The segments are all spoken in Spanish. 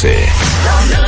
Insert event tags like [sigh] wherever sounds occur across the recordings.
12.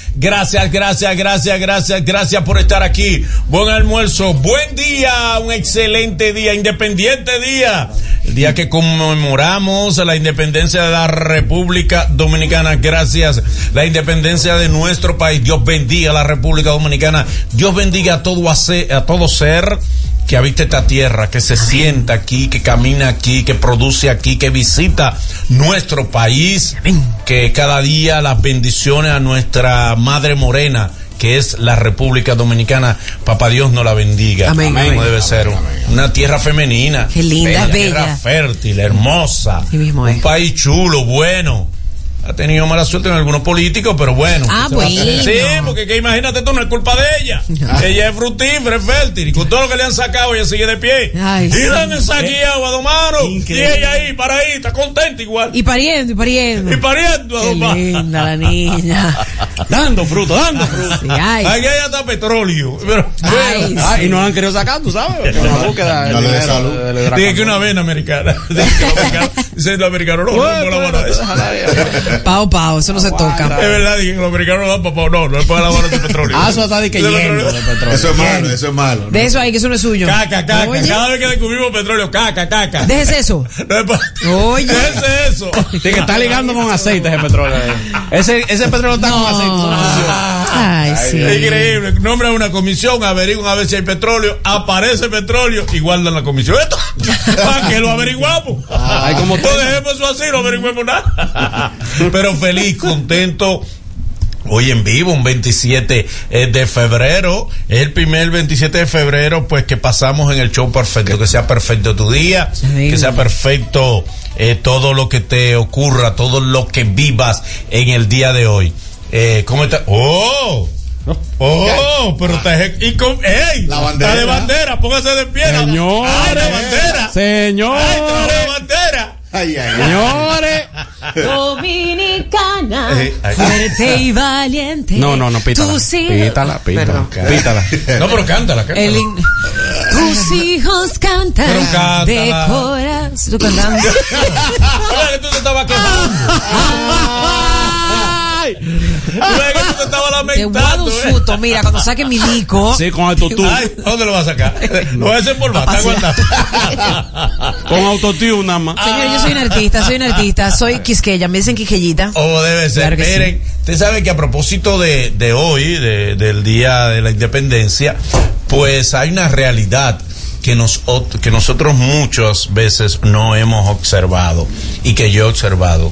Gracias, gracias, gracias, gracias, gracias por estar aquí. Buen almuerzo, buen día, un excelente día, independiente día. El día que conmemoramos la independencia de la República Dominicana. Gracias. La independencia de nuestro país. Dios bendiga a la República Dominicana. Dios bendiga a todo, a todo ser que habita esta tierra, que se sienta aquí, que camina aquí, que produce aquí, que visita nuestro país, que cada día las bendiciones a nuestra Madre Morena, que es la República Dominicana, papá Dios nos la bendiga. Amén, amén. Como debe ser. Una tierra femenina. Qué linda, Una bella. Tierra fértil, hermosa. Así mismo un es. país chulo, bueno. Ha tenido mala suerte en algunos políticos, pero bueno. Ah, bueno. Sí, porque que imagínate tú, no es culpa de ella. [laughs] ella es frutífera, es fértil. Y con todo lo que le han sacado, ella sigue de pie. Ay, y sí. le han saqueado a Don Maro. Y ella ahí, para ahí, está contenta igual. Y pariendo, y pariendo. Y pariendo a Qué Don Maro. linda la niña. [laughs] Dando fruto, dando fruto. Sí, ay. Aquí hay hasta petróleo. Pero, Ay, sí. y no la han querido sacar, tú sabes. Con la búsqueda dinero, salud. Dije que una vena americana. [laughs] Dije que los americanos, dice los americanos, no, no, no, la van a Pao, pao, eso no se toca. Es verdad, dije que los americanos no dan papá, no, no es para lavar ese petróleo. Ah, eso está de que petróleo. de petróleo. Eso es malo, eso es malo. De eso ahí, que eso no es suyo. Caca, caca. Oye, Cada vez que descubrimos petróleo, caca, caca. déjese eso. [laughs] No es pa- Oye. Déjese eso. Que está ligando con aceite ese petróleo. Ese, ese petróleo está con aceite. Ay, sí. Es increíble. Nombran una comisión, averiguan a ver si hay petróleo, aparece petróleo y guardan la comisión. Esto, [laughs] ¿para qué lo averiguamos? Ay, como no todo. dejemos eso así, no averiguemos nada. Pero feliz, contento. Hoy en vivo, un 27 eh, de febrero, el primer 27 de febrero, pues que pasamos en el show perfecto, que sea perfecto tu día, que sea perfecto eh, todo lo que te ocurra, todo lo que vivas en el día de hoy. Eh, ¿Cómo está? ¡Oh! ¡Oh! Pero está. Y con, ¡Ey! La bandera. Está de bandera, póngase de pie. Señores. ¡Ay, la bandera! ¡Ay, Señores. trae la bandera! Ay, ay. Señores. Dominicana, Eh, ay. fuerte y valiente. No, no, no, pítala. Tus hijos. Pítala, pítala. Perdón. Pítala. No, pero cántala, cántala. El hin- Tus hijos cantan Pero cántala. de corazón. [laughs] ¿Tú cantando? Tú te estabas quejando. Ay. Que tú te estabas Te voy a dar lamentando. un eh. susto. Mira, cuando saque mi disco. Sí, con autotune. Ay, ¿dónde lo vas a sacar? [laughs] Lo vas a hacer por más, está aguantando. [laughs] Con autotune nada más. Señor, yo soy un artista, soy un artista, soy quisqueya, me dicen quisqueyita. O debe ser. Claro que sí. Miren, usted sabe que a propósito de, de hoy, de- del Día de la Independencia, pues hay una realidad que, nos, ot- que nosotros muchas veces no hemos observado y que yo he observado.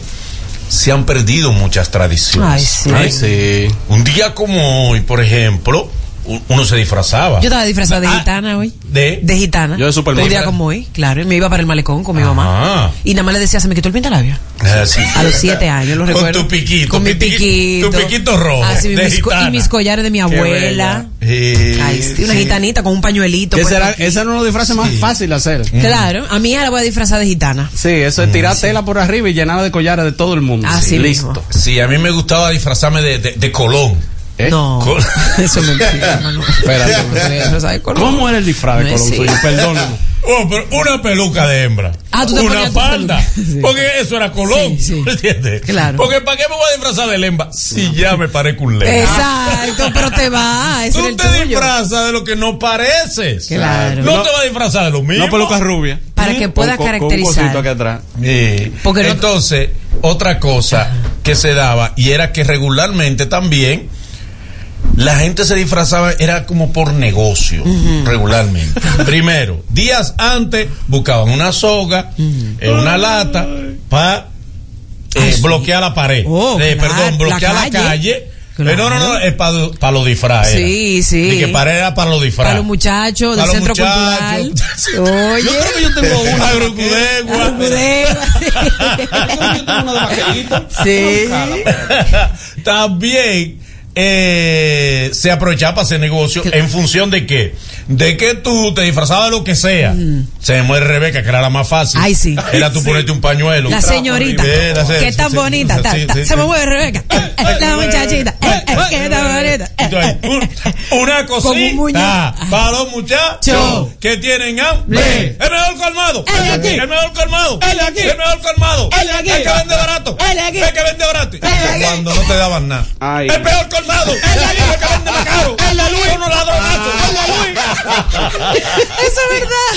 Se han perdido muchas tradiciones. Ay, sí. ¿Eh? sí. Un día como hoy, por ejemplo, uno se disfrazaba. Yo estaba disfrazada de Ah, gitana hoy. ¿De? De gitana. Yo de Superman. Un día como hoy, claro. y Me iba para el malecón con mi mamá. Ah. Y nada más le decía, se me quitó el pintalabio. Ah, sí. A los siete años, lo Con recuerdo. tu piquito. Con mi piqui- piquito. Tu piquito rojo. Así, de mis co- y mis collares de mi abuela. Ay, sí, una sí. gitanita con un pañuelito. Ese es uno de los disfraces más fácil de hacer. Claro, a mi hija la voy a disfrazar de gitana. Sí, eso es tirar tela por arriba y llenarla de collares de todo el mundo. Así Sí, mismo. Listo. Sí, a mí me gustaba disfrazarme de, de, de Colón. ¿Eh? No, Col- [laughs] eso es [laughs] mentira, hermano. ¿Cómo era el disfraz de cierto. Perdóname. [laughs] Oh, pero una peluca de hembra. Ah, tú te Una falda. Sí. Porque eso era Colón. Sí, sí. ¿me ¿Entiendes? Claro. Porque ¿para qué me voy a disfrazar de lemba si ya me parezco un lemba? Exacto, pero te va, ese Tú te tuyo. disfrazas de lo que no pareces. Claro. No, te vas a disfrazar de lo mismo. No peluca rubia. Para que pueda Con- caracterizar. Con un cosito aquí atrás. Sí. Porque no- Entonces, otra cosa que se daba y era que regularmente también la gente se disfrazaba, era como por negocio, regularmente. [laughs] Primero, días antes buscaban una soga, eh, una lata, para bloquear la pared. Oh, Eh, claro, perdón, bloquear la la calle. Claro. Eh, no, no, no, es para los disfraces. Sí, sí. Y que pared era para los disfraces. Para los muchachos del Para centro muchachos. cultural. [laughs] Oye. [laughs] Yo creo que yo tengo una. Agrocudegua. Yo tengo una de. Sí. También eh, se aprovechaba para hacer negocio en función de qué? De que tú te disfrazabas de lo que sea. Se me muere Rebeca, que era la más fácil. Ay, sí. Era tú ponerte un pañuelo. La un trapo señorita. arriba. Eh, la se- Qué tan sí, bonita. sí, ta, sí, ta, sí, Se me mueve Rebeca. Eh, eh, La muchachita. eh, eh, Qué tan bonita. eh, Entonces, eh, una cosita para los muchachos Cho. que tienen hambre. El mejor colmado. El aquí. El mejor colmado. El aquí. El mejor colmado. El aquí. El que vende barato. El aquí. El que vende barato. Cuando no te daban nada. El peor colmado. El de aquí. El que vende más caro. Luis. Uno ladronazo. El de Luis. Eso es verdad.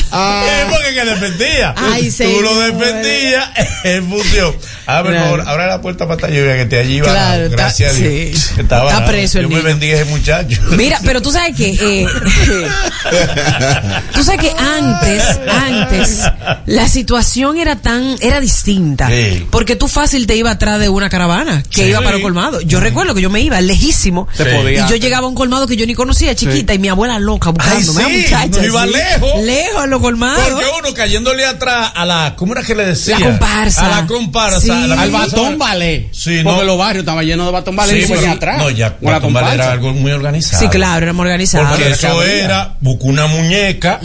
Eh, porque que defendía. Ay, Tú lo defendías en función. Claro. por favor, abre la puerta para esta lluvia que te allí va. Claro, está- Gracias a Dios. sí. [laughs] Estaba- Está preso el me niño. bendiga ese muchacho. Mira, pero tú sabes que eh, [laughs] tú sabes que antes, antes la situación era tan, era distinta, Sí. porque tú fácil te ibas atrás de una caravana que Sí. iba para el colmado. Yo recuerdo que yo me iba lejísimo Se Sí. podía. y yo llegaba a un colmado que yo ni conocía, chiquita, y mi abuela loca buscándome, Ay, ah, sí, muchacha, no iba lejos. lejos a los colmados. Porque uno cayéndole atrás a la, ¿cómo era que le decía? La comparsa. A la comparsa. Sí. a la Al batón ballet. Sí, Porque no. los barrios estaban llenos de batón ballet Sí, y atrás. No, ya, Con la Batón Ballet era algo muy organizado. Sí, claro, éramos organizados. Porque eso era, busca una muñeca,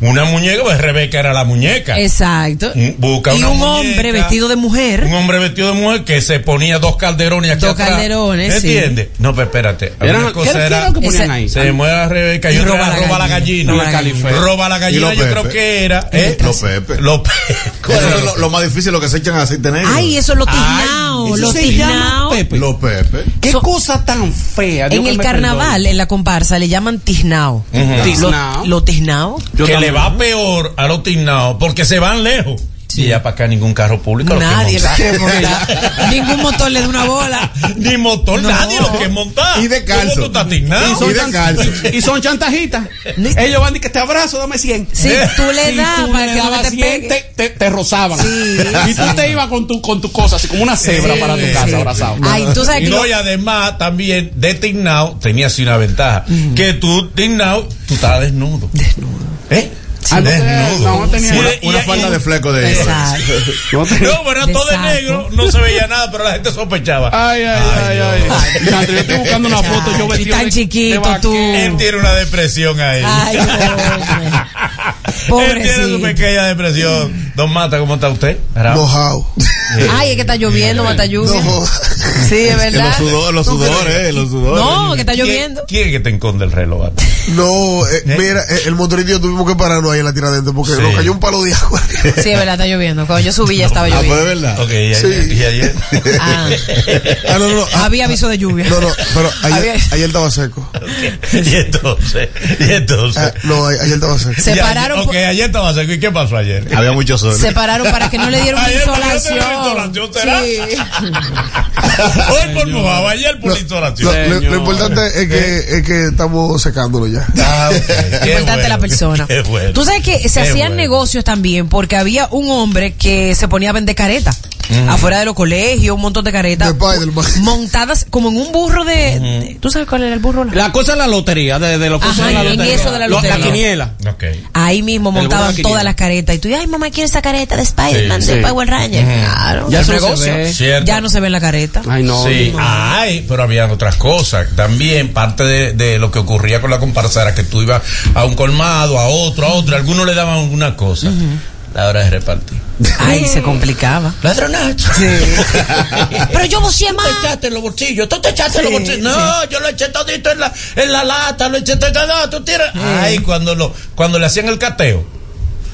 una muñeca, pues Rebeca era la muñeca. Exacto. Busca y una un muñeca, hombre vestido de mujer. Un hombre vestido de mujer que se ponía dos calderones aquí Dos atrás. calderones, sí. ¿Entiendes? No, pero espérate. Eran- Una ¿qué, cosa qué era era, lo que ponían Ese- ahí? se mueve a Rebeca y, Y otra roba era la roba la gallina. gallina. Roba la Calife. Roba la gallina, yo creo que era. ¿eh? Los Pepe. Los Pepe. Eso es lo, lo más difícil, lo que se echan aceite negro. Ay, eso es lo tiznao, lo tiznao. Pepe. Los Pepe. Qué So- cosa tan fea. Dios En el carnaval, perdone. en la comparsa, le llaman tiznao. Ujú. Tiznao. Lo, lo tiznao. Yo que también. le va peor a los tignados porque se van lejos. Y ya para acá ningún carro público lo Nadie lo quiere montar. [laughs] Ningún motor le da una bola. [laughs] Ni motor, No. nadie lo quiere montar. Y de calzo. ¿Cómo tú estás tignado? Y son, Y de calzo. [laughs] y son chantajistas. Ellos van y que te abrazo, dame 100. Si tú le das tú para que no dabas te 100, pegue. te, te, te rozaban. Sí, y tú te ibas con tu, con tu cosa, así como una cebra para tu casa, sí. abrazado. Ay, tú sabes Y que no, lo- y además también de tignado tenía así una ventaja. Que tú tignado, tú estabas desnudo. Desnudo. ¿Eh? Ah, no no, no tenía- Sí, Una, y- una y- falda de fleco de Exacto. No [laughs] te- No, pero era todo de negro, no se veía nada, pero la gente sospechaba. Ay, ay, ay, yo estoy buscando una foto, yo vestido tan de- chiquito de tú. Él tiene una depresión ahí. Ay, [laughs] pobre. Él tiene su Pobrecito. pequeña depresión. Don Mata, ¿cómo está usted? Mojado. Ay, es que está lloviendo, mata lluvia. No. Sí, es [laughs] verdad. los sudores, los sudores, eh, los sudores. No, que está ¿Quién- lloviendo. ¿Quién es que te esconde el reloj? No, eh, mira, eh, el motorito tuvimos que pararnos ahí en la tiradente porque Sí. nos cayó un palo de agua. Sí, es verdad, está lloviendo. Cuando yo subí ya estaba Ah, pues de lloviendo. verdad. Ok, y ayer. Sí. y ayer? [laughs] Ah, Ah, no, no, no. ah, había aviso de lluvia. no, no, pero ayer, estaba seco. [laughs] y entonces, y entonces. Ah, no, ayer estaba seco. Se pararon Ok, ayer estaba seco. ¿Y qué pasó ayer? Había mucho sol. Se pararon para que no le dieran una [laughs] Ayer insolación. insolación, ¿será? Sí. Hoy por mojado, ayer por Lo, insolación. lo- lo importante es que, es que estamos secándolo ya. Ah. Qué Importante bueno, la persona. qué bueno. Tú sabes que se hacían bueno. negocios también porque había un hombre que se ponía a vender Afuera de los colegios, un montón de caretas. De montadas como en un burro de, de- ¿Tú sabes cuál era el burro? La cosa es la lotería, de, de lo que Ajá, son la en lotería. eso de la Lo- lotería. quiniela. Ahí mismo montaban de todas las caretas. Y tú, ay, mamá, quiero esa careta de Spider-Man, Sí, de sí. Power Ranger. Claro, Ya negocio. Ya no se ve la careta. Ay, no. sí, no. ay, pero habían otras cosas. También parte de, de lo que ocurría con la comparsa era que tú ibas a un colmado, a otro, a otro, algunos le daban alguna cosa. La hora de repartir. [laughs] Ay, se complicaba. Ladronacho. [laughs] Pero yo vocié Tú más. te echaste en los bolsillos, tú te echaste en los Sí, bolsillos. No, yo lo eché todito en la, en la lata, lo eché todo, no, tú tiras. Ay, cuando lo, cuando le hacían el cateo,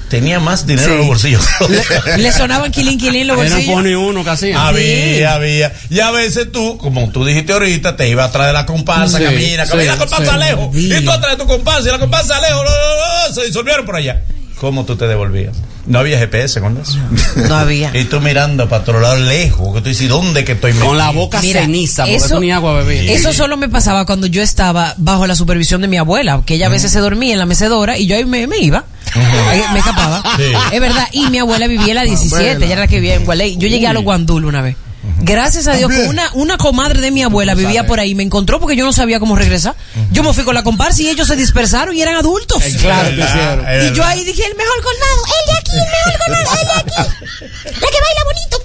tenía más dinero en los bolsillos. [laughs] Le, le sonaban quilín, quilín los bolsillos. pone uno casi. Había, había. Y a veces tú, como tú dijiste ahorita, te ibas atrás de la comparsa, Sí, camina, sí, camina, la comparsa sí. lejos. Y tú atrás de tu comparsa, y la comparsa lejos, se disolvieron por allá. ¿Cómo tú te devolvías? No había GPS con eso. No [laughs] había. Y tú mirando para otro lado lejos, que tú dices, ¿dónde que estoy Con la metido?" boca Mira, ceniza, porque eso- tú ni agua bebías. Eso solo me pasaba cuando yo estaba bajo la supervisión de mi abuela, que ella a veces se dormía en la mecedora y yo ahí me, me iba. Me escapaba. Sí. Es verdad. Y mi abuela vivía en la 17, ella era la que vivía en Gualey. Yo llegué a los Guandul una vez. Gracias a Dios que una, una comadre de mi abuela vivía por ahí, me encontró porque yo no sabía cómo regresar. Yo me fui con la comparsa y ellos se dispersaron y eran adultos. Eh, Claro que hicieron. Es Y yo ahí dije, el mejor colmado, el de aquí, el mejor colmado, el de aquí. La que baila bonito. [laughs]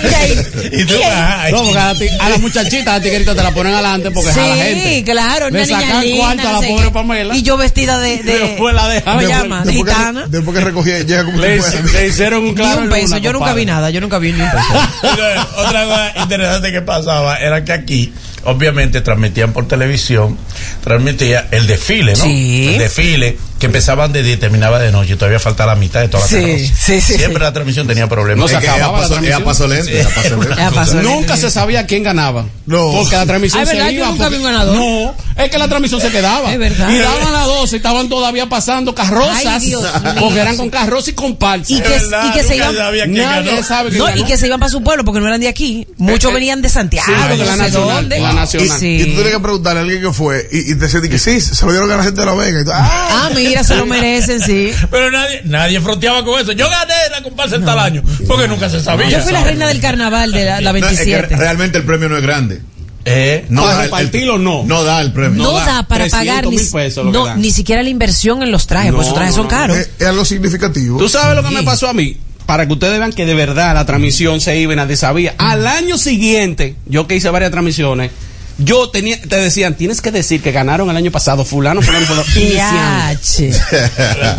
Y ahí, Y tú, y ahí. ajá, No, porque a la, ti- a la muchachita, a la tigrita te la ponen adelante porque Sí, jala gente. claro, Le una niña sacan linda, cuarto a la pobre. Pamela. Y yo vestida de, de Después la dejan. ¿cómo se Después- llama? De gitana. después que recogía, llega como Le, le hicieron un Ni claro un en peso, yo nunca vi nada, yo nunca vi ni un peso. [laughs] Otra cosa interesante que pasaba era que aquí, obviamente, transmitían por televisión, transmitía el desfile, ¿no? Sí. El desfile que empezaban de día y terminaba de noche, todavía faltaba la mitad de toda la Sí, sí, sí, Siempre sí. la transmisión tenía problemas. No se acababa la transmisión. Nunca se sabía quién ganaba. No. Porque la transmisión Ah, ¿es se iba. nunca porque- vi un ganador. No, es que la transmisión se quedaba. Es verdad. Y daban las 12 y estaban todavía pasando carrozas. Ay, porque eran con carrozas y con palsas. Y que- Es verdad, y que se iban- sabía quién Nadie ganó. sabe quién No, ganó. y que se iban para su pueblo porque no eran de aquí. Muchos venían de Santiago, Sí, de la nacional, de la nacional. Y tú tienes que preguntarle a alguien que fue y, te decía que sí, se lo dieron a la gente de la Vega. Ah, Ah, mira, se lo merecen, sí. [laughs] Pero nadie, nadie fronteaba con eso. Yo gané la comparsa en tal año, porque nunca se sabía. Yo fui la reina del carnaval de la, la No, es que 27. realmente el premio no es grande. Eh, No Para da repartirlo, el- no. No da el premio. no da da para 300 pagar ni, pesos no, ni siquiera la inversión en los trajes, porque No, esos trajes no, son caros. es, es algo significativo. ¿Tú sabes lo que me pasó a mí? Para que ustedes vean que de verdad la transmisión se iba y nadie sabía. Al año siguiente, yo que hice varias transmisiones, yo tenía, te decían, tienes que decir que ganaron el año pasado, fulano, fulano, fulano, [laughs] iniciando.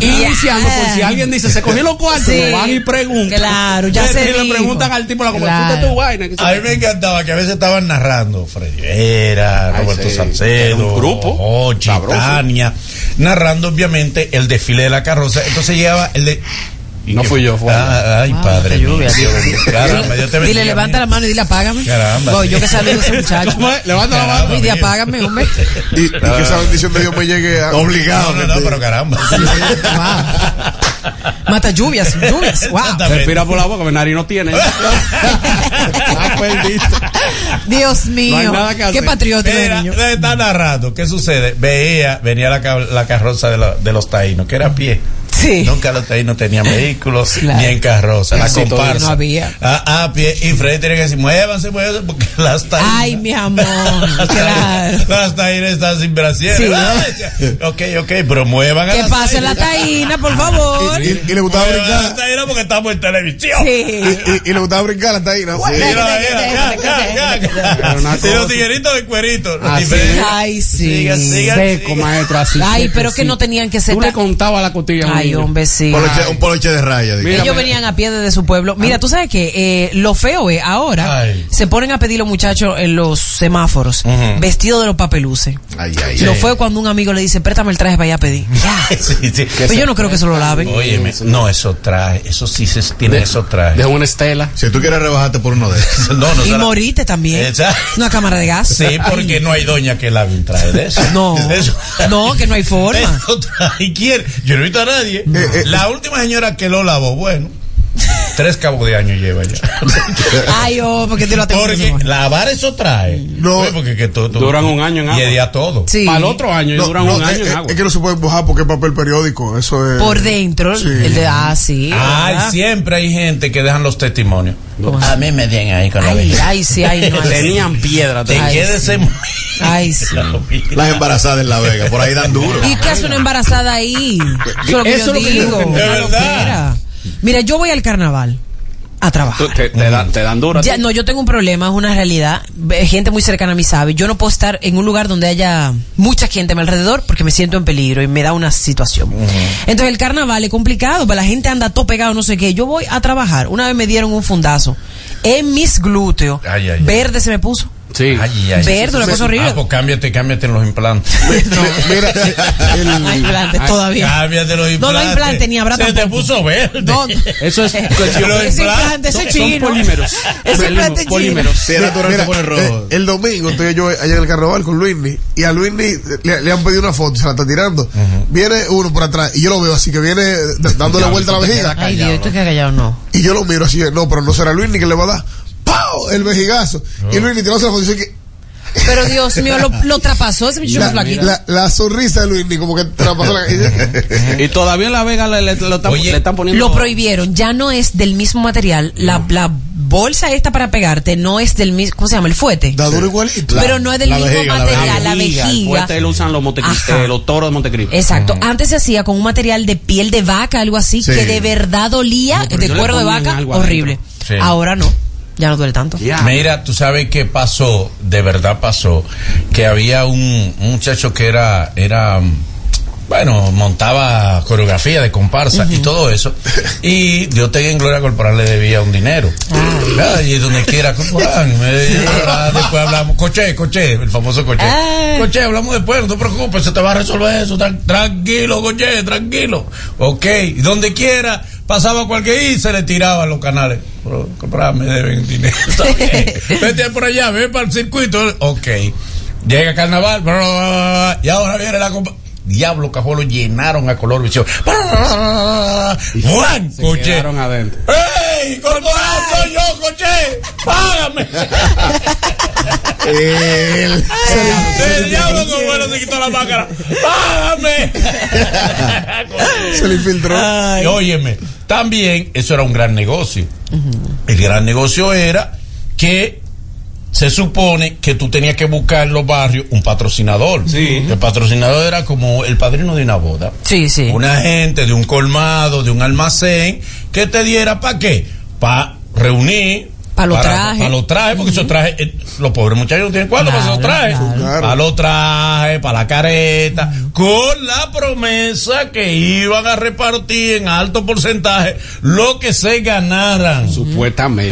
[laughs] Iniciando, por si alguien dice, se cogió los cuartos, Sí. lo van y preguntan. Claro, ya Y se le dijo. preguntan al tipo, la Claro. "Fuiste tu vaina. que A mí me encantaba que a veces estaban narrando Freddy Vera, Ay, Roberto sí. Salcedo, un grupo Ochi. Tania, narrando obviamente el desfile de la carroza. Entonces llegaba el de. No fui yo, fue Ah, ay, Ah, padre. lluvia. mío, Dios, Caramba, Dios te Dile, levanta la mano y dile apágame. Caramba, Voy, sí. yo que saludo a ese muchacho. ¿Cómo es? Levanta la mano. Y mira. apágame, hombre. Y, y que esa bendición de Dios me llegue a. Obligado. No, no, no, pero caramba. Wow. Mata lluvias, lluvias. Wow. Respira por la boca, mi nariz no tiene. [laughs] [laughs] Dios mío. nada que Qué Mira, niño. está narrando. ¿Qué sucede? Veía, venía la, la carroza de, la- de los taínos, que era a pie. Sí. Nunca los taínos tenían [laughs] vehículos Claro. ni en carroza, la comparsa. no había. A, a pie. Y Freddy tenía que decir, muévanse, muévanse, porque [laughs] las taínas. Ay, mi amor. [laughs] Claro. Las taínas están sin brasier. Sí. ok, ok, pero muevan a Que las pase la taína, por favor. Y, y le gustaba Muevan brincar. taínas porque estamos en televisión. Sí. Y, y le gustaba brincar hasta ahí. ¿no? Sí, Y los tigueritos de cuerito. Ay, sí. Siga, siga, Seco, siga. maestro, así. Ay, pero que no tenían que ser Tú le contabas la costilla. a un Ay, sí. Poloche- un poloche de raya. Mira, Ellos venían a pie desde su pueblo. Mira, tú sabes que eh, lo feo es ahora Ay. se ponen a pedir los muchachos en los semáforos Ujú. vestidos de los papeluces. Ay, ay, Lo ay. feo es cuando un amigo le dice, préstame el traje para ir a pedir. [laughs] Ya. Sí, sí. Pero yo no creo que se lo laven. Óyeme, no, eso trae, eso sí se tiene eso trae. De una estela. Si tú quieres rebajarte por uno de esos. [laughs] No, no, Y morite también. Una cámara de gas. Sí, porque no hay doña que lave un traje de eso. No. [laughs] Eso- No, que no hay forma. Eso trae quién. Yo no he visto a nadie. Eh. La última señora que lo lavó, bueno, tres cabos de año lleva ya. Ay, oh, porque te lo Porque lavar eso trae. No. Oye, porque que todo, todo- Duran un año en Y agua. el día todo. Sí. Para el otro año, y No, duran no, un año es, en agua. es que no se puede mojar porque es papel periódico. Eso es. Por dentro, Sí. el de, ah, sí. Ay, siempre hay gente que dejan los testimonios. A mí me den ahí con la Ay, ay, sí, ay, no. [laughs] sí. Tenían piedra. Te quédese. Ay, [laughs] sí. Las embarazadas en La Vega, por ahí dan duro. ¿Y qué hace una embarazada ahí? Eso es lo que Eso yo digo. De verdad. Mira, yo voy al carnaval a trabajar. Te, te dan, te dan duro. a Ya, ti. no, yo tengo un problema, es una realidad. Gente muy cercana a mí sabe. Yo no puedo estar en un lugar donde haya mucha gente a mi alrededor porque me siento en peligro y me da una situación. Entonces el carnaval es complicado, pero la gente anda todo pegado, no sé qué. Yo voy a trabajar. Una vez me dieron un fundazo en mis glúteos. Ay, ay, ay. Verde se me puso. Sí. Ay, ay, Verde, una cosa horrible. Ah, pues cámbiate, cámbiate en los implantes. [laughs] Mira, el- No hay implantes todavía. Cámbiate los No, implantes. no implantes, ni habrá Se te tampoco. puso verde. No, Eso es Los ese implante, ese son chino. polímeros. [laughs] Ese implante chino. polímeros. Natural Mira, se pone rojo. eh, el domingo estoy yo allá en el carnaval con Luisni y a Luisni le, le han pedido una foto, se la está tirando. Viene uno por atrás y yo lo veo así que viene d- dándole vuelta a la vejiga. Ay, Dios, esto que callado no. Y yo lo miro así, no, pero no será Luisni que le va a dar. ¡Pau! El vejigazo. Y la foto y dice que Pero Dios mío, lo, lo traspasó ese muchacho la, flaquito. la, la sonrisa de Luisni como que traspasó la [laughs] Y todavía en La Vega le, le- lo están, Oye, le están poniendo. Lo prohibieron, ya no es del mismo material. La, la bolsa esta para pegarte no es del mismo, ¿cómo se llama? El fuete. Da duro igualito. Pero no es del la mismo vejiga, la material, la vejiga. El fuerte lo usan los, eh, los toros de Montecristo. Exacto. Antes se hacía con un material de piel de vaca, algo así, Sí. que de verdad dolía, No, de cuero de vaca, horrible. Sí. Ahora no, ya no duele tanto. Mira, tú sabes qué pasó, de verdad pasó, que había un, un muchacho que era, era, bueno, montaba coreografía de comparsa y todo eso, y Dios tenga en gloria corporal le debía un dinero. Ah, Y donde quiera, ah, después hablamos, coche, coche, el famoso coche. Ah. Coche, hablamos después, no te preocupes, se te va a resolver eso, tran- tranquilo, coche, tranquilo. Ok, y donde quiera, pasaba cualquier y se le tiraba a los canales. Pero, corporal, me deben dinero. [laughs] [laughs] Vete por allá, ve para el circuito. Ok. Llega carnaval, y ahora viene la compa- Diablo, cajón, lo llenaron a color visión. ¡Juan! Se quedaron adentro. ¡Ey! ¡Corporal, soy yo, coche! ¡Págame! El- ¡El diablo con bueno se quitó la máscara! ¡Págame! se le infiltró. Y óyeme, también eso era un gran negocio. El gran negocio era que se supone que tú tenías que buscar en los barrios un patrocinador. Sí. El patrocinador era como el padrino de una boda. Sí, sí. Una gente de un colmado, de un almacén, que te diera para qué? Para reunir. Pa' los trajes. Para los trajes, porque esos trajes, eh, los pobres muchachos no tienen cuarto para esos trajes. claro. Para los trajes, para la careta, con la promesa que iban a repartir en alto porcentaje lo que se ganaran Supuestamente.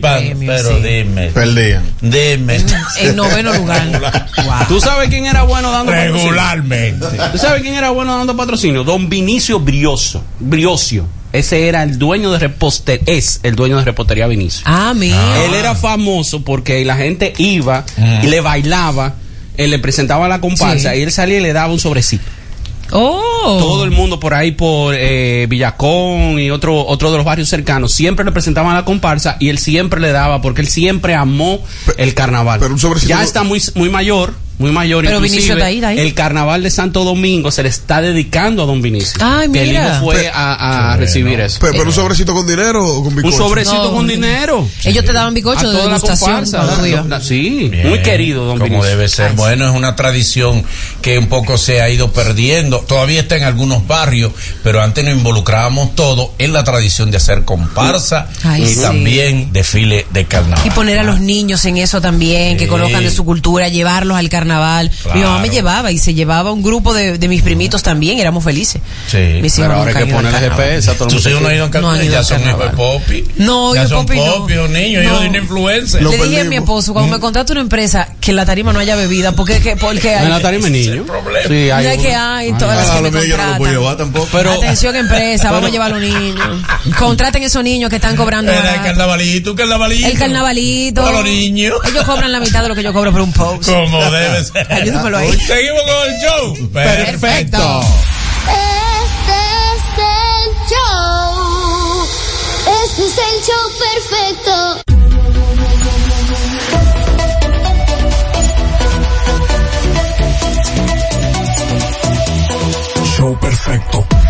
premio, Pero sí. dime, Perdían. dime. En noveno lugar. [laughs] Wow. ¿Tú sabes quién era bueno dando patrocinio? Regularmente. ¿Tú sabes quién era bueno dando patrocinio? Don Vinicio Brioso. Briocio. Ese era el dueño de repostería. Es el dueño de repostería Vinicio. Ah, mira. Él era famoso porque la gente iba y le bailaba, él le presentaba la comparsa Sí. y él salía y le daba un sobrecito. Oh. Todo el mundo por ahí, por eh, Villacón y otro, otro de los barrios cercanos, siempre le presentaban la comparsa y él siempre le daba porque él siempre amó el carnaval. pero un sobrecito- ya está muy, muy mayor, muy mayor. Pero inclusive, Vinicio está ahí, está ahí. El carnaval de Santo Domingo se le está dedicando a don Vinicio. Ay, Que el mira. hijo fue a, recibir bueno. eso. Pe- Pero, un sobrecito con dinero o con Un bizcocho. sobrecito No, con dinero. Ellos te daban bizcocho A de toda la degustación. La- Sí, Bien, muy querido, don Como Vinicio. debe ser. Bueno, es una tradición que un poco se ha ido perdiendo. Todavía está en algunos barrios, pero antes nos involucrábamos todo en la tradición de hacer comparsa Ay, y sí. también desfile de carnaval. Y poner a los niños en eso también, que Sí. conozcan de su cultura, llevarlos al carnaval. Mi mamá me Claro. llevaba y se llevaba un grupo de, de mis primitos también, éramos felices. Sí. Mis hijos Pero ahora hay que al ponerle carnaval. GPS a todo el Tus mundo. hijos no han ido a un No han carnaval, ido ya al son hijos de carnaval. popi. No, ya yo son popi no. popi, los niños, No. hijos de una influencer. Lo Le dije a mi esposo, cuando me contrata una empresa, que en la tarima no haya bebida, porque, que, porque hay, En la tarima Ese es niño. el problema. Sí, hay no hay que hay, todas las Ah, que me lo mío yo no lo puedo llevar tampoco. Pero- Atención empresa, vamos a llevar a los niños. Contraten esos niños que están cobrando. El carnavalito, carnavalito. El carnavalito. Los niños. Ellos cobran la mitad de lo que yo cobro por un post. Como debe ser. Ayúdamelo ahí. Seguimos con el show. Perfecto. Este es el show. Este es el show perfecto. Show perfecto.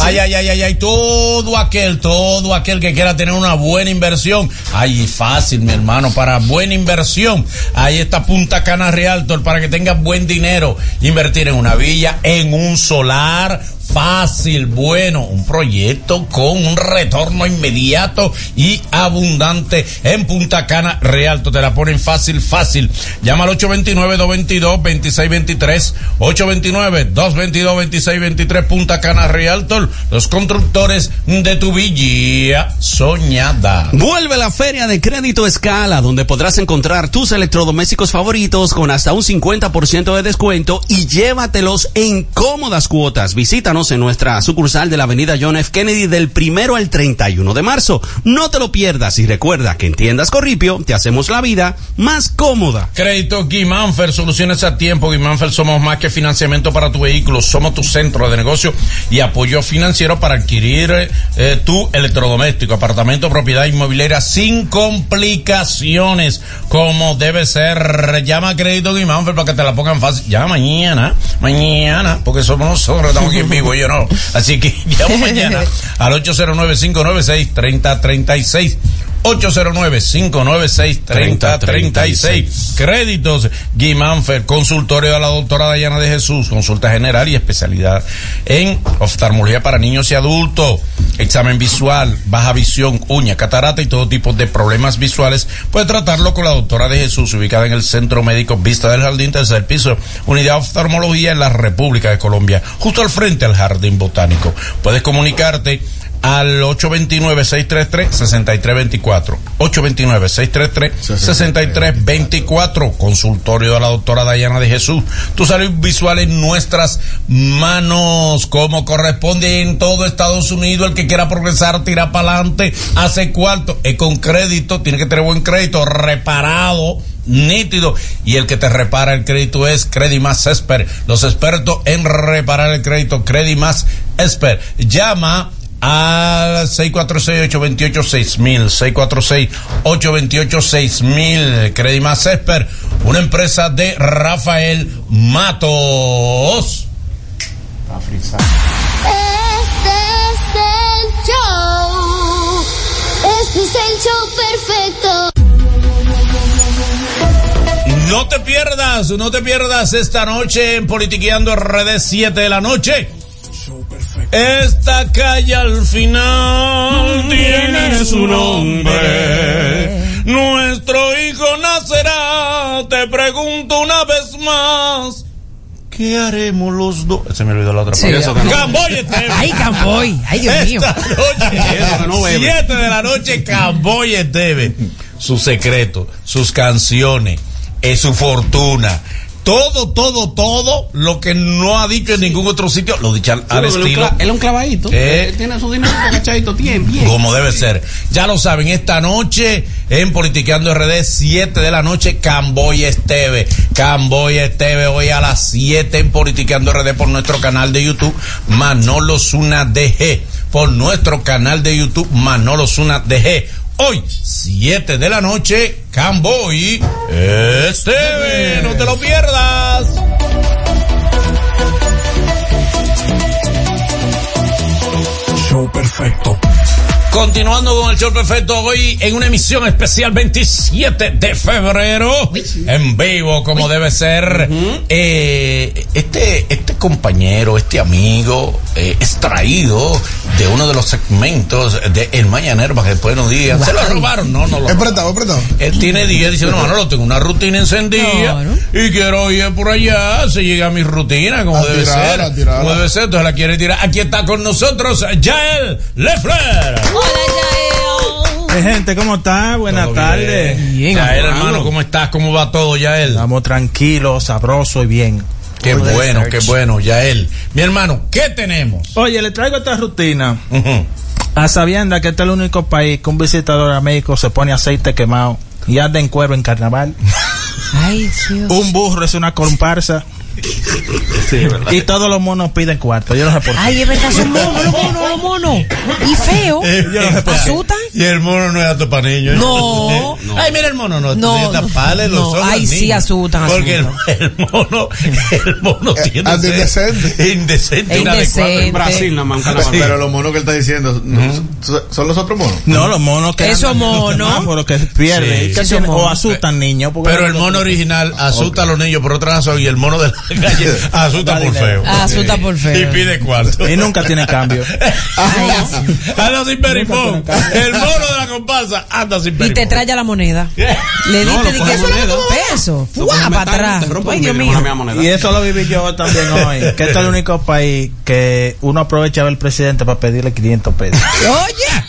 Ay, ay, ay, ay, ay, todo aquel, todo aquel que quiera tener una buena inversión. Ay, fácil, mi hermano, para buena inversión. Ahí está Punta Cana Realtor para que tengas buen dinero. Invertir en una villa, en un solar, fácil, bueno, un proyecto con un retorno inmediato y abundante en Punta Cana Realto. Te la ponen fácil, fácil. Llama al 829-222-2623. 829-222-2623 Punta Cana Realto. Los constructores de tu villa soñada. Vuelve la Feria de Crédito Escala, donde podrás encontrar tus electrodomésticos favoritos con hasta un 50% de descuento y llévatelos en cómodas cuotas. Visítanos en nuestra sucursal de la avenida John F. Kennedy del primero al 31 de marzo. No te lo pierdas y recuerda que en Tiendas Corripio te hacemos la vida más cómoda. Crédito Guimánfer, soluciones a tiempo. Guimánfer somos más que financiamiento para tu vehículo. Somos tu centro de negocio y apoyo financiero para adquirir eh, tu electrodoméstico, apartamento, propiedad inmobiliaria sin complicaciones, como debe ser. Llama a Crédito Guimánfer para que te la pongan fácil. Llama mañana, mañana, porque somos nosotros, estamos aquí en vivo, yo no. Así que [laughs] llama mañana [laughs] al 809-596-3036. 809-596-3036. Créditos Guimánfer, consultorio de la doctora Dayana de Jesús, consulta general y especialidad en oftalmología para niños y adultos, examen visual, baja visión, uña, catarata y todo tipo de problemas visuales. Puede tratarlo con la doctora de Jesús, ubicada en el Centro Médico Vista del Jardín, tercer piso, unidad de oftalmología en la República de Colombia, justo al frente al Jardín Botánico. Puedes comunicarte al 829-633-6324. 829-633-6324. Consultorio de la doctora Dayana de Jesús. Tu salud visual en nuestras manos, como corresponde en todo Estados Unidos. El que quiera progresar, tira para adelante, hace cuarto. Es con crédito, tiene que tener buen crédito, reparado nítido y el que te repara el crédito es Credimas Esper los expertos en reparar el crédito Credimas Esper llama al 646-828-6000, 646-828-6000, Credimas Esper, una empresa de Rafael Matos. Este es el show. Este es el show perfecto. No te pierdas, no te pierdas esta noche en Politiqueando Redes 7 de la noche. Esta calle al final tiene su nombre. Nuestro hijo nacerá. Te pregunto una vez más. ¿Qué haremos los dos? Se me olvidó la otra Sí, parte. que no- Camboya TV. Ay, Camboy. Ay, Dios mío. Esta noche. 7 de la noche, Camboya TV. Sus secretos, sus canciones, es su fortuna. Todo, todo, todo lo que no ha dicho en ningún otro sitio, lo dicho al, estilo Él es un clavadito. Eh. Él tiene su dinero cachadito. Bien, bien. como debe ser. Ya lo saben, esta noche en Politiqueando RD, 7 de la noche, Camboya Esteve. Camboya Esteve hoy a las 7 en Politiqueando RD por nuestro canal de YouTube, Manolo Zuna DG. Por nuestro canal de YouTube, Manolo Zuna DG. Hoy, 7 de la noche, Camboy Esteve. No te lo pierdas. Show perfecto. Continuando con el show perfecto hoy en una emisión especial 27 de febrero en vivo como debe ser Eh, este este compañero este amigo eh, extraído de uno de los segmentos de El Mañanero para que después nos digan se lo robaron no no lo prestado, es prestado. Él tiene días diciendo, no, no, tengo una rutina encendida y quiero ir por allá, se llega a mi rutina como A debe tirarla, ser. Como debe ser, entonces la quiere tirar. Aquí está con nosotros Yael Lefler. Gente, ¿cómo está? Buenas tardes. Bien, Yael, hermano. ¿cómo estás? ¿Cómo va todo, Yael? Estamos tranquilos, sabrosos y bien. Qué bueno, qué bueno, Yael. Mi hermano, ¿qué tenemos? Oye, le traigo esta rutina a sabienda que este es el único país que un visitador a México se pone aceite quemado y anda en cuero en carnaval. [laughs] Ay, Dios. Un burro es una comparsa. Y todos los monos piden cuarto. Yo por qué. Ay, es verdad, son monos, los monos, los monos. Y feo. [laughs] Yo por qué. Asustan. Y el mono no es apto para niños. [laughs] No. Ay, mira el mono, no. No. No. Tapale los No, ojos. ay, sí, asustan, Porque el, mono, el mono Eh, tiene. indecente. Indecente. Indecente. En Brasil, más un carnaval. Pero los monos que él está diciendo no, son- los otros monos. No, los monos que Esos los monos. que pierden. Sí. que Esos tienen- o asustan niños. Pero no- el mono original asusta a los niños por otra razón y el mono de la [laughs] calle asusta por feo. Asusta por feo. Y pide cuarto. Y nunca tiene cambio. Anda sin perifón. El mono de la comparsa anda sin Y te trae ya la moneda. Le No, diste que eso era como peso. Fuá, para atrás. Ay, Dios mío. Y eso lo viví yo también [laughs] hoy. Que este es el único país que uno aprovecha al presidente para pedirle 500 pesos. [laughs] Oye,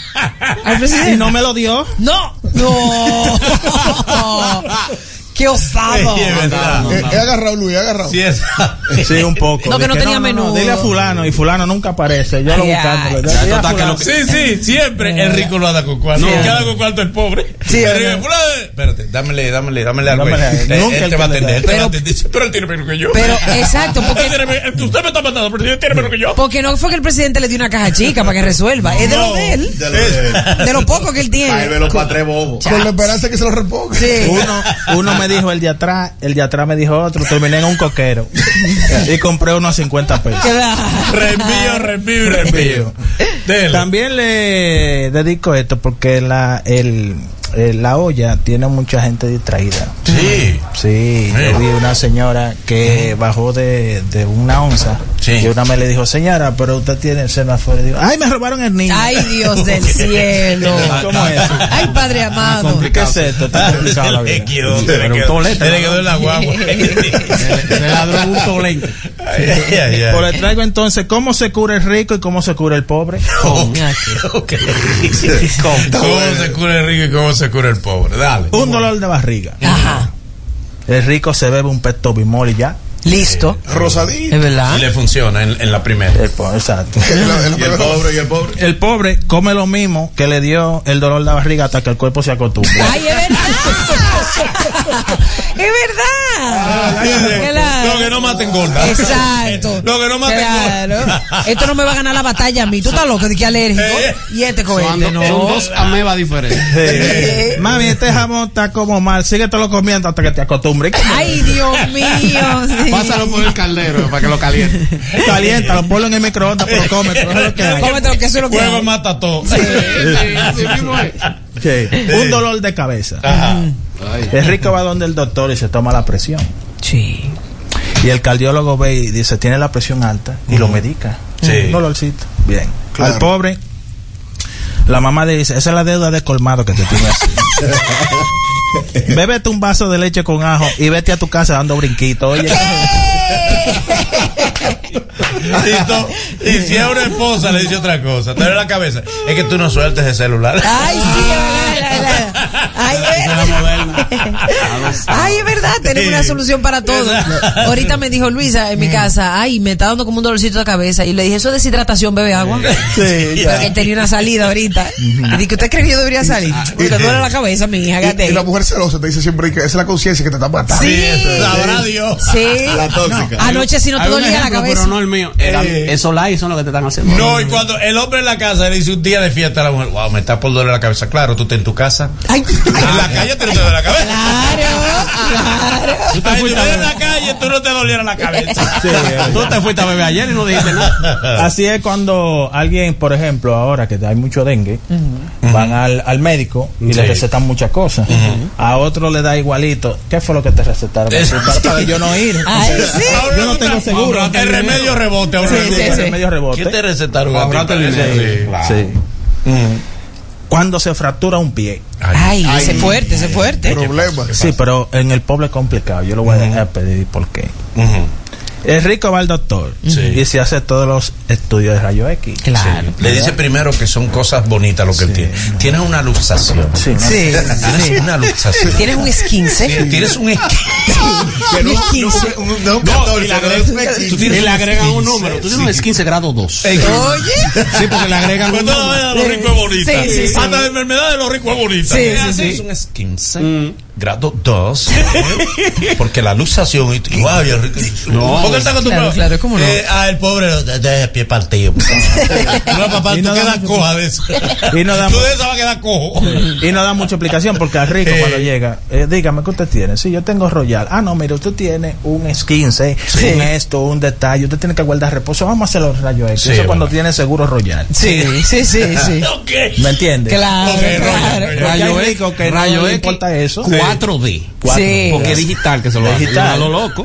al Y presidente. no me lo dio. No, no. [laughs] Qué osado. [laughs] Sí, es verdad. Eh, He agarrado, Luis, he agarrado. Sí, esa- [laughs] Sí, un poco. No, que no tenía menudo. Dile a fulano y fulano nunca aparece. Yo lo que- Sí, sí, siempre el rico lo anda con cuarto. El que anda con cuarto es pobre. Sí, es verdad. fulano, Espérate, dámele, dámele, dámele algo. Ahí. Él- Nunca Él el te va a que le atender. da. Él te va a Pero- atender. Pero él tiene menos que yo. Pero, exacto, [laughs] porque, el usted me está mandando, pero él tiene menos que yo. porque no fue que el presidente le dio una caja chica para que resuelva. Es de lo No. de él. De lo de- De lo poco que él Ahí tiene. ve los patres bobos. Con la esperanza que se lo reponga. Sí. Uno, uno me dijo el de atrás, el de atrás me dijo otro, terminé en un coquero. y compré unos 50 pesos. Reenvío, reenvío y reenvío. También le dedico esto porque la, el, el- la olla tiene mucha gente distraída. Sí. Sí, Sí. yo vi una señora que bajó de, de una onza Sí. y una me le dijo, señora, pero usted tiene el seno afuera. Y digo, ay, me robaron el niño. Ay, Dios del [laughs] cielo. ¿Cómo es eso? Ay, Padre amado. ¿Qué es esto? Está complicado la vida. [laughs] quedó, se Pero le un quedó, tolete, [laughs] se le ¿no? quedó en la guagua. Se ladró un tolente. Ay, ay, ay, ay. Pues le traigo entonces cómo se cura el rico y cómo se cura el pobre. ¿Cómo se cura el rico y cómo se cura el pobre? Dale. Un dolor de barriga. Ajá. El rico se bebe un pesto bimol y ya. Listo. Rosadito. Es verdad. Y le funciona en, en la primera. El po- exacto. [laughs] Y el pobre, y el pobre. El pobre come lo mismo que le dio el dolor de barriga hasta que el cuerpo se acostumbre. [laughs] Ay, es verdad. es verdad. Claro. Lo que no maten gorda. Exacto. [laughs] Lo que no maten Claro. gorda. Esto no me va a ganar la batalla a mí. Tú estás loco de que alérgico. Eh. Y este cohete, no. son dos amebas diferentes. Eh. Mami, este jamón está como mal. Síguetelo comiendo hasta que te acostumbres. Ay, Dios mío. sí. Pásalo por el caldero para que lo caliente. Caliéntalo, ponlo en el microondas, pero come. pero es lo que hay. Cómetelo, que eso es lo que Fuego hay. mata todo. Mismo es. Sí. Un dolor de cabeza. Ajá. Ay. El rico va donde el doctor y se toma la presión. Sí. Y el cardiólogo ve y dice, tiene la presión alta y lo medica. Sí. Un dolorcito. Bien. Claro. Al pobre, la mamá le dice, esa es la deuda de colmado que te tiene así. [laughs] [laughs] Bébete un vaso de leche con ajo y vete a tu casa dando brinquitos. Oye, [laughs] Y, to- y si a una esposa le dice otra cosa, te la cabeza, es que tú no sueltes el celular. Ay, sí, es verdad, es verdad. [laughs] Ay, es la. Ay, verdad, tenemos una solución para todo. Ahorita me dijo Luisa en mi casa, ay, me está dando como un dolorcito de cabeza. Y le dije, eso es deshidratación, bebe agua. Sí, Pero que tenía una salida ahorita. Y dije, ¿usted cree que yo debería salir? Porque duele la cabeza, mi hija, Y, gate. y la mujer celosa te dice siempre que esa es la conciencia que te está matando. Sí, Sabrá Dios. sí. La tóxica. Anoche si no te dolía la ejemplo, cabeza. pero no el mío. Era- esos likes son los que te están haciendo. No, y cuando el hombre en la casa le dice un día de fiesta a la mujer, wow, me está por doler la cabeza. Claro, tú estás en tu casa. Ay, En la calle te no te duele la cabeza. claro, claro. Tú te fuiste en la calle, tú no te doliera la cabeza. Tú te fuiste a beber ayer y no dijiste nada. Así es cuando alguien, por ejemplo, ahora que hay mucho dengue, van al, al médico y le Sí. recetan muchas cosas. A otro le da igualito. ¿Qué fue lo que te recetaron? [laughs] Para, para yo no ir. Ay, sí. Yo no tengo seguro. El remedio rebote. ahora Sí, sí, El sí. remedio rebote. ¿Quién te recetaron? a dinero. Sí, claro. Sí. Cuando se fractura un pie. Ay, ese es fuerte, ese es fuerte. Problema. Sí, pero en el pobre es complicado. Yo lo voy a dejar pedir por qué. Ujú. El rico va al doctor Sí. y se hace todos los estudios de rayo X. Claro. Le dice primero que son cosas bonitas lo que él tiene. Tienes una luxación. Sí, ¿no? Sí, [laughs] Tienes una luxación. Tienes un esquince. Tienes- Tienes un esquí. Que no, no, 15. un, un, no, un No, 14, y le no, agregan- es un 15. tú tienes- y le agregan un número. Tú tienes un 15 grado 2. Oye. Sí, porque le agregan Pues un toda la número. de los ricos es bonita. Sí, sí, sí. Hasta la enfermedad de los ricos es bonita. Sí, Es sí, sí. es 15, grado 2. ¿eh? Porque la luxación y tú, guau, bien rico. No. Porque él está acostumbrado. Claro, claro, ¿cómo no? Eh, ah, el pobre de, de pie partido. [laughs] no, papá, Y tú no da quedas coja de eso. Y no da Tú mu- de esa vas a quedar cojo. Y no da mucha explicación porque al rico Eh. cuando llega, eh, dígame qué usted tiene. Si yo tengo Royal. Ah, no, mire, usted tiene un S15, un esto, un detalle. Usted tiene que guardar reposo. Vamos a hacer los rayos X. Sí, Eso bueno. cuando tiene seguro Royal. Sí, sí, sí, sí. [laughs] ¿Me entiende? Claro, Rayo X, no rayo X, importa eso. 4D. Cuatro. Sí. Porque es digital que se lo. Digital. A lo loco.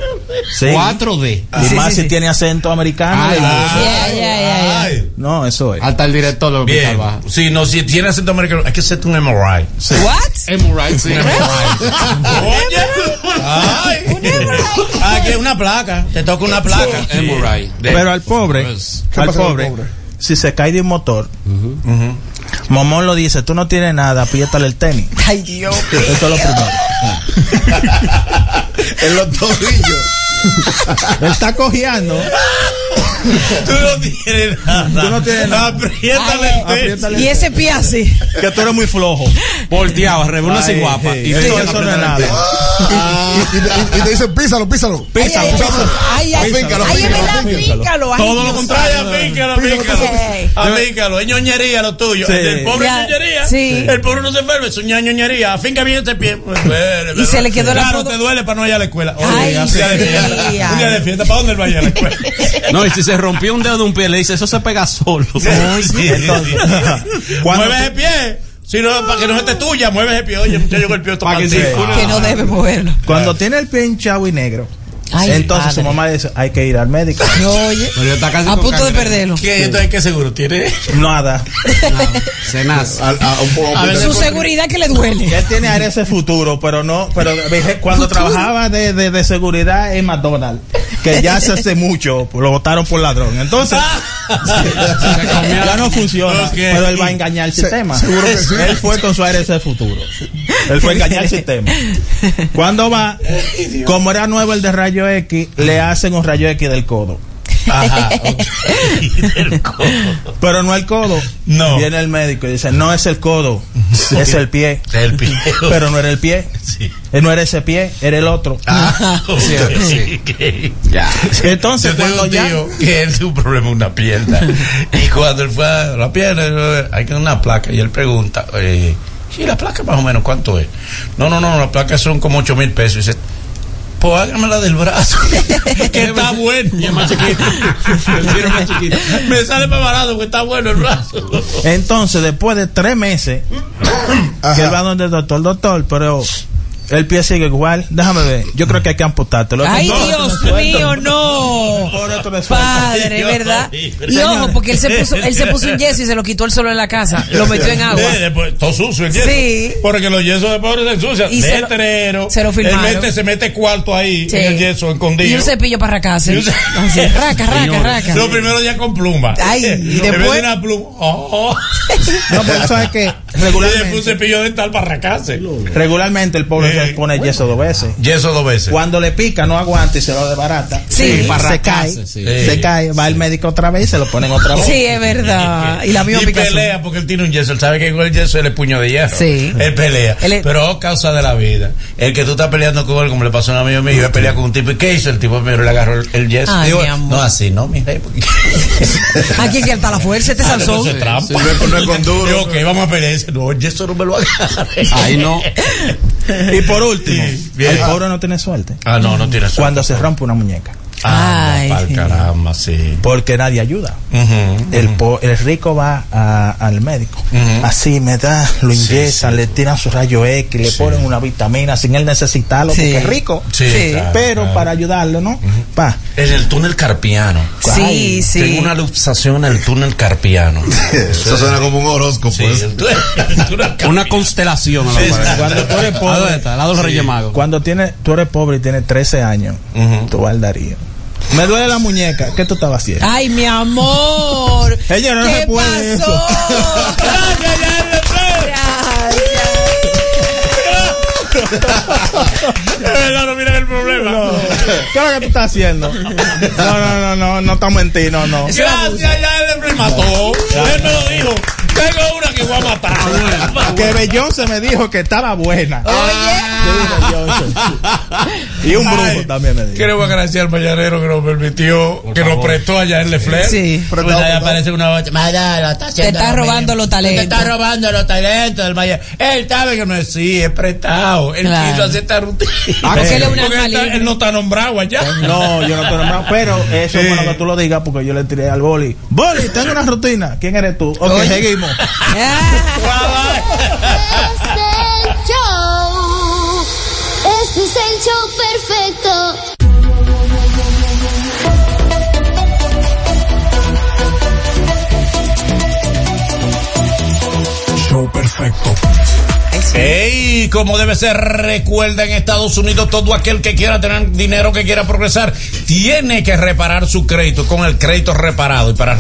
Sí. 4D. Y Sí, más sí, si sí. tiene acento americano. Ay, ya. Ay. No, eso es. Hasta el director hospital Bien. baja. Sí, no, si tiene acento americano, hay que hacerte un MRI. What? Hemorrhoid, sí. [laughs] Oye. Ay. Aquí una placa. Te toca una placa. Pero al pobre, ¿Qué al pobre, pobre? si se cae de un motor, Momón lo dice, tú no tienes nada, apriétale el tenis. Ay, Dios. [laughs] Eso es lo primero. [laughs] En los tobillos. [laughs] Él está cojeando. [laughs] Tú no tienes nada. Tú no tienes nada. Apriétale Ay, el apriétale Y ese pie así. Que tú eres muy flojo. Volteado, reúne así guapa. sí. Y Eso te no es nada. Y, y- y- y te dicen, písalo, písalo. Ay, ay, ay, ay, Afíncalo, ay, fíncalo. ay, Todo lo contrario. afíncalo. Ey. Afíncalo. Es ñoñería lo tuyo. Sí. El pobre Ya, es ñoñería. sí. El pobre no se enferma, es una ñoñería. Afinca bien este pie. Y se le quedó el Claro, te duele para no ir a la escuela. Oye, Ay, un día de sí, fiesta. ay. Un día de fiesta. ¿Para dónde él va a ir a la escuela? [laughs] No, y si se rompió un dedo de un pie, le dice, eso se pega solo. Sí, sí, sí. Cuando Mueve ese pie. Si no, para que no se te tuya, mueve ese pie. Oye, muchacho, con el pie Para que. Que no debe moverlo. Cuando tiene el pie hinchado y negro, Ay, entonces su mamá dice, hay que ir al médico. Oye, Pero ya está casi a punto de perderlo. ¿Qué? Entonces, ¿qué seguro tiene? Nada. A ver, Su seguridad que le duele. Él tiene área ese futuro, pero no, pero cuando trabajaba de, de, de seguridad en McDonald's, que ya se hace mucho, lo votaron por ladrón. Entonces, [laughs] ya no funciona, pero él va a engañar el Se- sistema. seguro que sí. Él fue con su área ese futuro. Él fue a engañar el sistema. Cuando va, [laughs] como era nuevo el de rayo X, le hacen un rayo X del codo. Ajá. [laughs] ok. Del codo. Pero no el codo. No. Viene el médico y dice, no es el codo, es el pie. El pie. [laughs] Pero no era el pie. Sí. Eh, No era ese pie, era el otro. Ah, [laughs] ok. sí. Ok. Ya. Entonces, Yo cuando ya. que él tuvo un problema una pierna. y cuando él fue a la pierna, hay que una placa. Y él pregunta, eh, ¿y la placa más o menos cuánto es? No, no, no, la placa son como 8 mil pesos. Y dice, pues hágamela del brazo. [laughs] que está bueno. Y es más chiquito. El tiro más chiquito. Me sale más barato porque está bueno el brazo. Entonces, después de tres meses, que él va donde el doctor, doctor, pero el pie sigue igual. Déjame ver. Yo creo que hay que amputártelo. Ay, No, Dios no es mío, no. Es. Padre, ¿verdad? Y ojo, porque él se puso, él se puso un yeso y se lo quitó él solo en la casa. Lo metió en agua. Eh, después, todo sucio el yeso. Sí. Porque los yesos de pobre se ensucian. Y se lo- se lo firmaron. Él mete, se mete cuarto ahí Sí. en el yeso escondido. Y un cepillo para racarse. Un Así, raca, raca, raca. Los primeros días con pluma. Ay, y después- de una pluma. Oh, oh. No, pero tú sabes que Y después un regularmente, cepillo dental para racarse. regularmente el pobre Se pone yeso dos veces. Yeso dos veces. Cuando le pica, no aguanta y se lo desbarata. Sí. para se cae. sí. Se cae, va el médico otra vez y se lo ponen otra vez. Sí, es verdad. Y la Y miópica. pelea porque él tiene un yeso. Él sabe que con el yeso él es puño de hierro. Sí. Él pelea. Él es- Pero oh, causa de la vida. El que tú estás peleando con él, como le pasó a un amigo mío, iba a pelear con un tipo. ¿Y qué hizo? El tipo primero le agarró el, yeso. Ay, Digo, mi amor. no, así, no, mi rey. Porque... [laughs] Aquí que está la fuerza, este salsón. Es trampa. Sí, no es con- no es con duro. Digo, ok, vamos a pelear. No, el yeso no me lo agarre. Ahí no. Y [laughs] por último, Sí, el pobre no tiene suerte. Ah, no, no tiene suerte. Cuando se rompe una muñeca. Ah, Ay. pa'l caramba, sí. Porque nadie ayuda. El, po- el rico va a- al médico. Así me da, lo inyectan, sí. le tiran su rayo X, le Sí. ponen una vitamina sin él necesitarlo, Sí. porque es rico. Sí, Sí. claro, Pero claro. para ayudarlo, ¿no? Pa. En el túnel carpiano. Sí, Ay, sí. Tengo una luxación en el túnel carpiano. [laughs] Eso suena como un horóscopo. Carpiano. Una constelación. Cuando tú eres [laughs] ¿A pobre? Al cuando tiene, tú eres pobre y tienes 13 años, tú Darío. Me duele la muñeca, ¿qué tú estabas haciendo? Ay, mi amor. [laughs] Ella no ¿Qué se puede pasó? Es verdad, no miren el problema. ¿Qué es lo que tú estás haciendo? No, no, no, no, no estamos en ti, no, no. Gracias, ya él me mató. Él me lo dijo. Tengo una que voy a matar. [laughs] Que Beyoncé me dijo que estaba buena. Sí, Beyoncé. Y un brujo Ay, también me dijo. Queremos agradecer al mañanero que nos permitió, que nos prestó allá en Le Flair. Sí. Pero Pues ahí aparece una voz, está haciendo Te está robando mismo. los talentos. Te está robando los talentos del mañanero. Él sabe que no es sí, es prestado. Él Claro. quiso hacer esta rutina. [laughs] Ah, porque él es un Porque alma él, está- él no está nombrado allá. No, yo no estoy nombrado, pero eso es bueno que tú lo digas porque yo le tiré al boli. Boli, tengo una rutina. ¿Quién eres tú? Ok, seguimos. [laughs] Ah, Es el show. Este es el show perfecto. Show perfecto. Ey, como debe ser, recuerda en Estados Unidos todo aquel que quiera tener dinero, que quiera progresar, tiene que reparar su crédito con el crédito reparado. Y para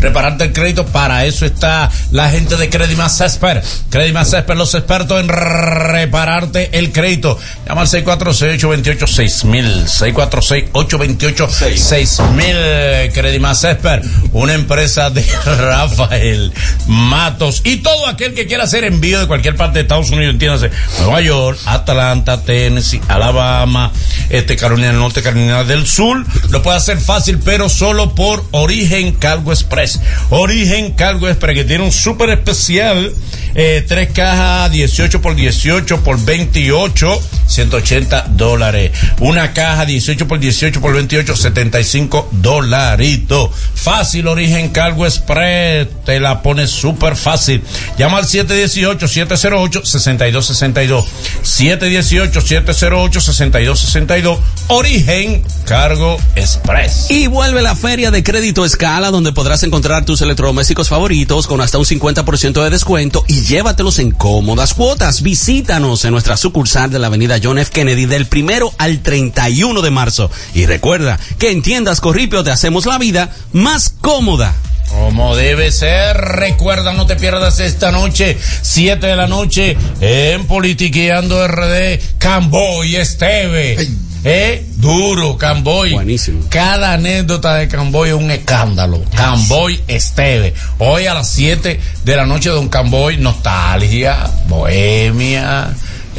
repararte el crédito, para eso está la gente de Credimas Expert. Credimas Expert, los expertos en repararte el crédito. Llama al 646-828-6000. 646-828-6000. Credimas Expert, una empresa de [laughs] Rafael Matos. Y todo aquel que quiera hacer envío de cualquier parte de Estados Unidos, entiéndase, Nueva York, Atlanta, Tennessee, Alabama, este, Carolina del Norte, Carolina del Sur, lo puede hacer fácil, pero solo por Origen Cargo Express. Origen Cargo Express, que tiene un súper especial, eh, tres cajas, 18 por 18 por 28, 180 dólares. Una caja, 18 por 18 por 28, 75 dolaritos. Fácil, Origen Cargo Express, te la pone súper fácil. Llama al 718-708-6262. 718-708-6262. Origen Cargo Express. Y vuelve la Feria de Crédito Escala, donde podrás encontrar tus electrodomésticos favoritos con hasta un 50% de descuento y llévatelos en cómodas cuotas. Visítanos en nuestra sucursal de la avenida John F. Kennedy del primero al 31 de marzo. Y recuerda que en tiendas Corripio te hacemos la vida más cómoda. Como debe ser, recuerda, no te pierdas esta noche, 7 de la noche, en Politiqueando RD, Camboy Esteve. ¿Eh? Duro, Camboy. Buenísimo. Cada anécdota de Camboy es un escándalo. Camboy Esteve. Hoy a las 7 de la noche, Don Camboy, nostalgia, bohemia.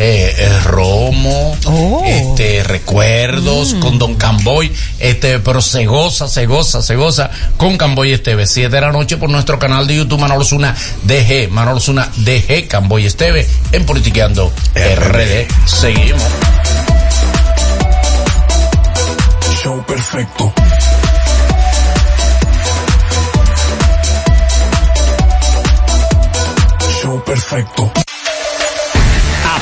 Eh, el romo, Oh. este recuerdos con Don Camboy, este, pero se goza, se goza, se goza con Camboy Esteve, 7 de la noche por nuestro canal de YouTube Manolo Zuna DG, Manolo Zuna DG, Camboy Esteve, en Politiqueando RD. Seguimos. Perfecto. Show perfecto.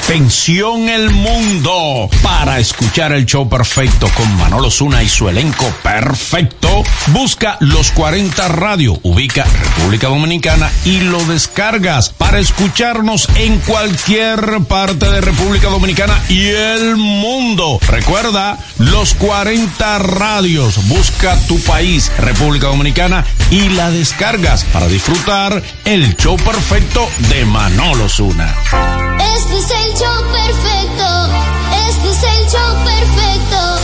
Atención el mundo para escuchar el show perfecto con Manolo Zuna y su elenco perfecto. Busca los 40 Radio, ubica República Dominicana y lo descargas para escucharnos en cualquier parte de República Dominicana y el mundo. Recuerda los 40 radios. Busca tu país, República Dominicana y la descargas para disfrutar el show perfecto de Manolo Zuna. Es show perfecto. Este es el show perfecto.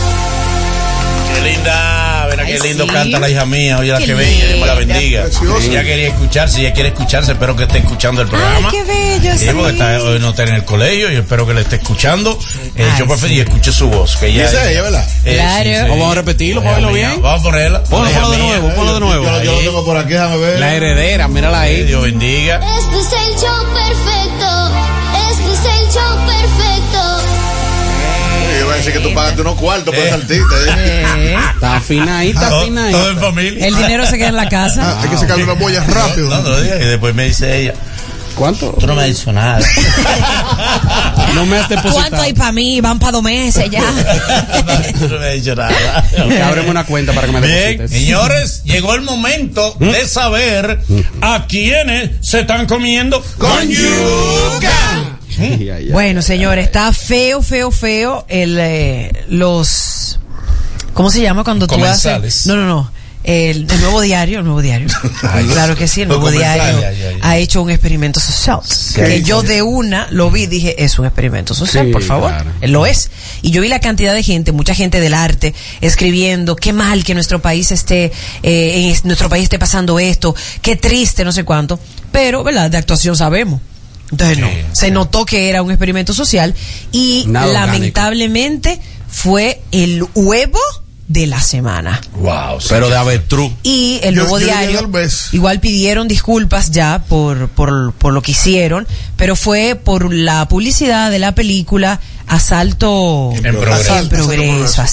Qué linda, verá qué lindo sí. canta la hija mía, oye la Qué que bella, Dios me la bendiga. Preciosa. Ella quería escucharse, ella quiere escucharse, espero que esté escuchando el programa. Ay, qué bello, Sí, sí. porque está, hoy no está en el colegio y espero que le esté escuchando. Eh, Ay, yo prefiero sí. y escuche su voz, que ella. Esa es ella, ¿verdad? Eh, Claro. Vamos a repetirlo, Hija ponlo mía, bien. Vamos a ponerla. Ponlo, ponlo de nuevo, ponlo de nuevo. Yo, yo lo tengo por aquí, déjame ver. La heredera, mírala ahí. Dios bendiga. Este es el show perfecto. Decir que tú pagaste unos cuartos por Eh. esa artista. ¿eh? Eh, Está afinadita, Todo, todo en familia. el dinero se queda en la casa. Ah, hay que sacarle una molla rápido. No, no y después me dice ella, ¿Cuánto? tú no me has dicho nada. [laughs] No me has depositado. ¿Cuánto hay para mí? Van para dos meses ya. [laughs] tú no me has dicho nada. Ábreme una cuenta para que me Bien, deposites. señores, llegó el momento de saber a quiénes se están comiendo con yuca. [laughs] Ay, ay, ay. Bueno, señores, está feo, feo, feo el, eh, los... ¿Cómo se llama cuando tú haces? No, no, no. El, el nuevo diario, el nuevo diario. [laughs] Ay, claro que sí, el nuevo diario ha hecho un experimento social. que yo de una lo vi, dije, es un experimento social, Sí, por favor. claro. Eh, Lo es. Y yo vi la cantidad de gente, mucha gente del arte, escribiendo, qué mal que nuestro país esté, eh, en nuestro país esté pasando esto, qué triste, no sé cuánto. Pero, ¿verdad? De actuación sabemos. Entonces, no. Se notó que era un experimento social y Nada orgánico. lamentablemente fue el huevo de la semana. Wow. Pero de avestruz. Y el Yo- nuevo diario igual pidieron disculpas ya por, por, por lo que hicieron, pero fue por la publicidad de la película Asalto En progreso. en progreso, Asalto,